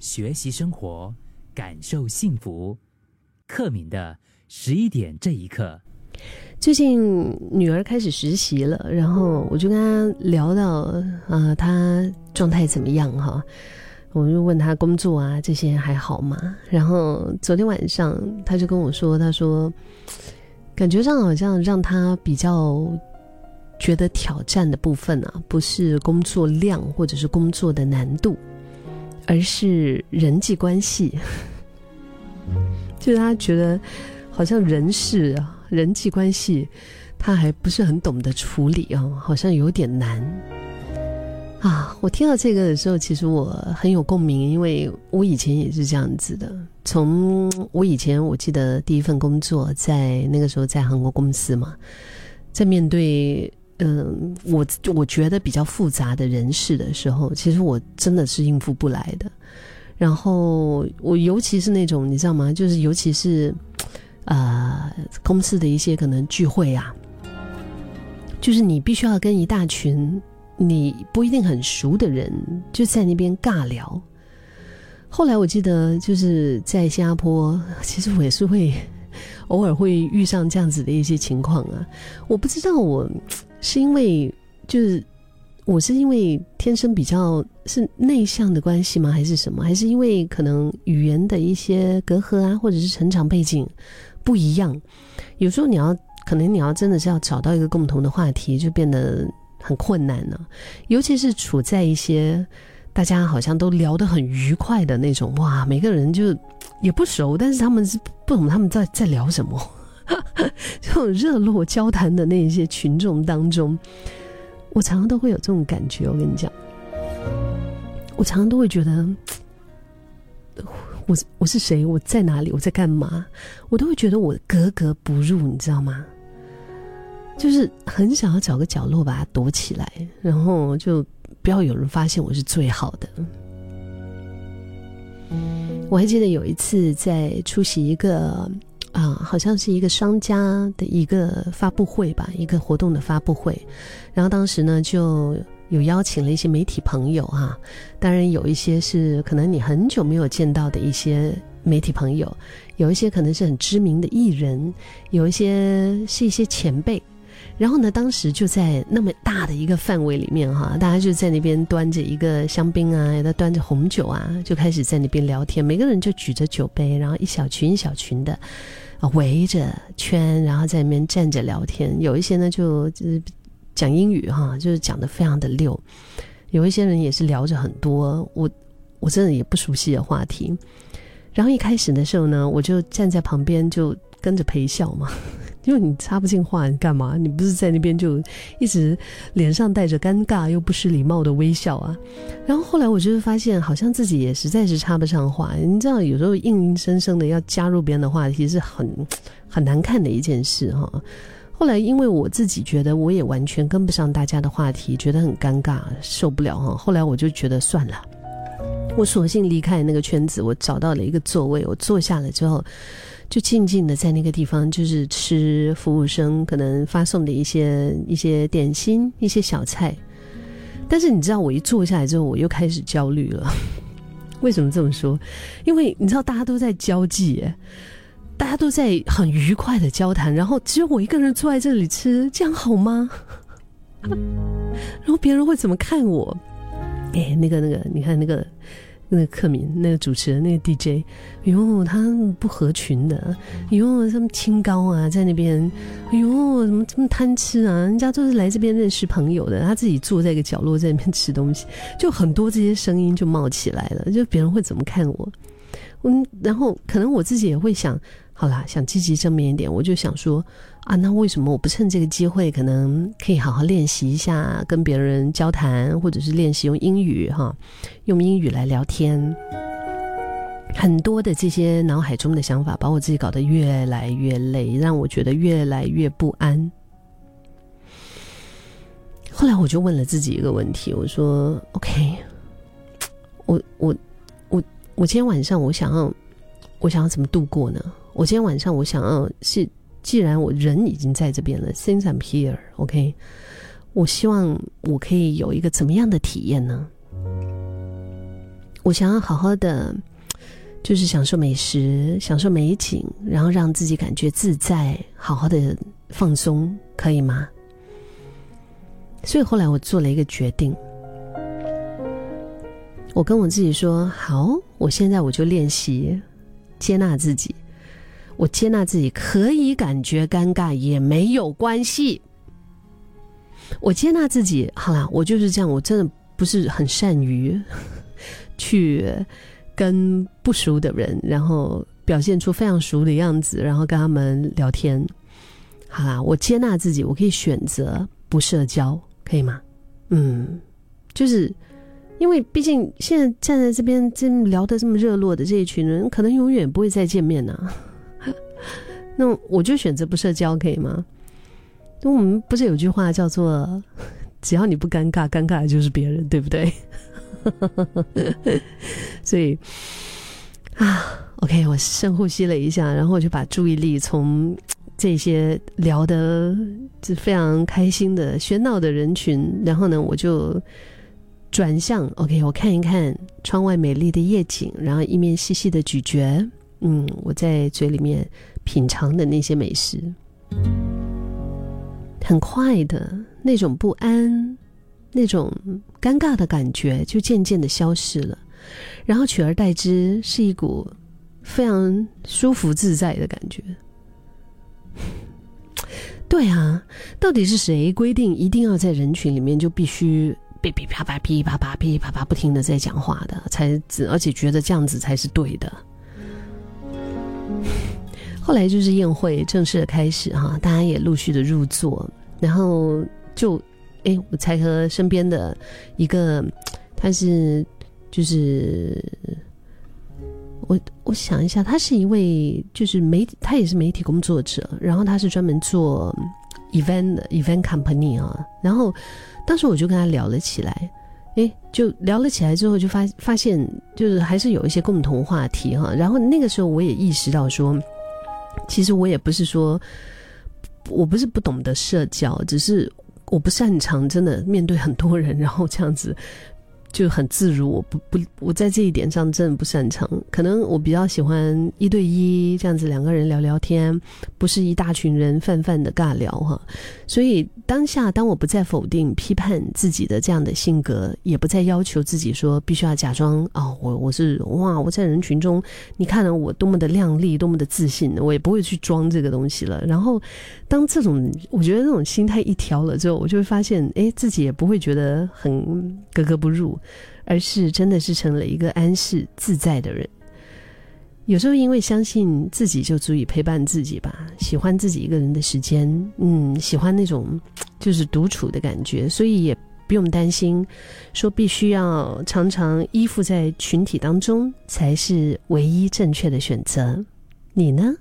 学习生活，感受幸福。克敏的十一点这一刻，最近女儿开始实习了，然后我就跟她聊到啊，她状态怎么样哈？我就问她工作啊这些还好吗？然后昨天晚上她就跟我说，她说感觉上好像让她比较觉得挑战的部分啊，不是工作量或者是工作的难度。而是人际关系，就是他觉得好像人事啊，人际关系他还不是很懂得处理啊，好像有点难啊。我听到这个的时候，其实我很有共鸣，因为我以前也是这样子的。从我以前，我记得第一份工作在那个时候在韩国公司嘛，在面对。嗯，我我觉得比较复杂的人事的时候，其实我真的是应付不来的。然后我尤其是那种你知道吗？就是尤其是，呃，公司的一些可能聚会啊，就是你必须要跟一大群你不一定很熟的人就在那边尬聊。后来我记得就是在新加坡，其实我也是会偶尔会遇上这样子的一些情况啊。我不知道我。是因为就是我是因为天生比较是内向的关系吗？还是什么？还是因为可能语言的一些隔阂啊，或者是成长背景不一样？有时候你要可能你要真的是要找到一个共同的话题，就变得很困难了。尤其是处在一些大家好像都聊得很愉快的那种，哇，每个人就也不熟，但是他们是不懂他们在在聊什么。这种热络交谈的那些群众当中，我常常都会有这种感觉。我跟你讲，我常常都会觉得，我我是谁？我在哪里？我在干嘛？我都会觉得我格格不入，你知道吗？就是很想要找个角落把它躲起来，然后就不要有人发现我是最好的。我还记得有一次在出席一个。啊，好像是一个商家的一个发布会吧，一个活动的发布会。然后当时呢，就有邀请了一些媒体朋友啊，当然有一些是可能你很久没有见到的一些媒体朋友，有一些可能是很知名的艺人，有一些是一些前辈。然后呢，当时就在那么大的一个范围里面哈，大家就在那边端着一个香槟啊，有的端着红酒啊，就开始在那边聊天。每个人就举着酒杯，然后一小群一小群的。围着圈，然后在那边站着聊天。有一些呢，就就是讲英语哈，就是讲的非常的溜。有一些人也是聊着很多我我真的也不熟悉的话题。然后一开始的时候呢，我就站在旁边就跟着陪笑嘛。因为你插不进话，你干嘛？你不是在那边就一直脸上带着尴尬又不失礼貌的微笑啊？然后后来我就是发现，好像自己也实在是插不上话。你知道，有时候硬硬生生的要加入别人的话题是很很难看的一件事哈。后来因为我自己觉得我也完全跟不上大家的话题，觉得很尴尬，受不了哈。后来我就觉得算了，我索性离开那个圈子，我找到了一个座位，我坐下了之后。就静静的在那个地方，就是吃服务生可能发送的一些一些点心、一些小菜。但是你知道，我一坐下来之后，我又开始焦虑了。为什么这么说？因为你知道，大家都在交际，大家都在很愉快的交谈，然后只有我一个人坐在这里吃，这样好吗？然后别人会怎么看我？哎，那个那个，你看那个。那个克敏，那个主持人，那个 DJ，哟，他不合群的，哟，他们清高啊，在那边，哟，怎么这么贪吃啊？人家都是来这边认识朋友的，他自己坐在一个角落在那边吃东西，就很多这些声音就冒起来了，就别人会怎么看我？嗯，然后可能我自己也会想。好啦，想积极正面一点，我就想说啊，那为什么我不趁这个机会，可能可以好好练习一下跟别人交谈，或者是练习用英语哈，用英语来聊天。很多的这些脑海中的想法，把我自己搞得越来越累，让我觉得越来越不安。后来我就问了自己一个问题，我说：“OK，我我我我今天晚上我想要，我想要怎么度过呢？”我今天晚上我想要是，既然我人已经在这边了，since I'm here，OK，我希望我可以有一个怎么样的体验呢？我想要好好的，就是享受美食，享受美景，然后让自己感觉自在，好好的放松，可以吗？所以后来我做了一个决定，我跟我自己说：好，我现在我就练习接纳自己，我接纳自己可以感觉尴尬也没有关系。我接纳自己，好啦，我就是这样，我真的不是很善于。去跟不熟的人，然后表现出非常熟的样子，然后跟他们聊天。好啦，我接纳自己，我可以选择不社交，可以吗？嗯，就是因为毕竟现在站在这边这聊的这么热络的这一群人，可能永远不会再见面呢。那我就选择不社交，可以吗？那我们不是有句话叫做“只要你不尴尬，尴尬的就是别人”，对不对？所以啊，OK，我深呼吸了一下，然后我就把注意力从这些聊的就非常开心的喧闹的人群，然后呢，我就转向 OK，我看一看窗外美丽的夜景，然后一面细细的咀嚼，嗯，我在嘴里面品尝的那些美食，很快的那种不安。那种尴尬的感觉就渐渐的消失了，然后取而代之是一股非常舒服自在的感觉。对啊，到底是谁规定一定要在人群里面就必须噼噼啪啪、噼噼啪啪、噼噼啪啪不停的在讲话的，才而且觉得这样子才是对的？后来就是宴会正式的开始哈，大家也陆续的入座，然后就。哎，我才和身边的一个，他是就是我我想一下，他是一位就是媒，他也是媒体工作者，然后他是专门做 event event company 啊，然后当时我就跟他聊了起来，诶，就聊了起来之后，就发发现就是还是有一些共同话题哈，然后那个时候我也意识到说，其实我也不是说我不是不懂得社交，只是。我不擅长，真的面对很多人，然后这样子。就很自如，我不不，我在这一点上真的不擅长。可能我比较喜欢一对一这样子两个人聊聊天，不是一大群人泛泛的尬聊哈。所以当下，当我不再否定、批判自己的这样的性格，也不再要求自己说必须要假装啊，我我是哇，我在人群中，你看了我多么的靓丽，多么的自信，我也不会去装这个东西了。然后，当这种我觉得这种心态一调了之后，我就会发现，哎，自己也不会觉得很格格不入。而是真的是成了一个安适自在的人。有时候因为相信自己就足以陪伴自己吧，喜欢自己一个人的时间，嗯，喜欢那种就是独处的感觉，所以也不用担心说必须要常常依附在群体当中才是唯一正确的选择。你呢？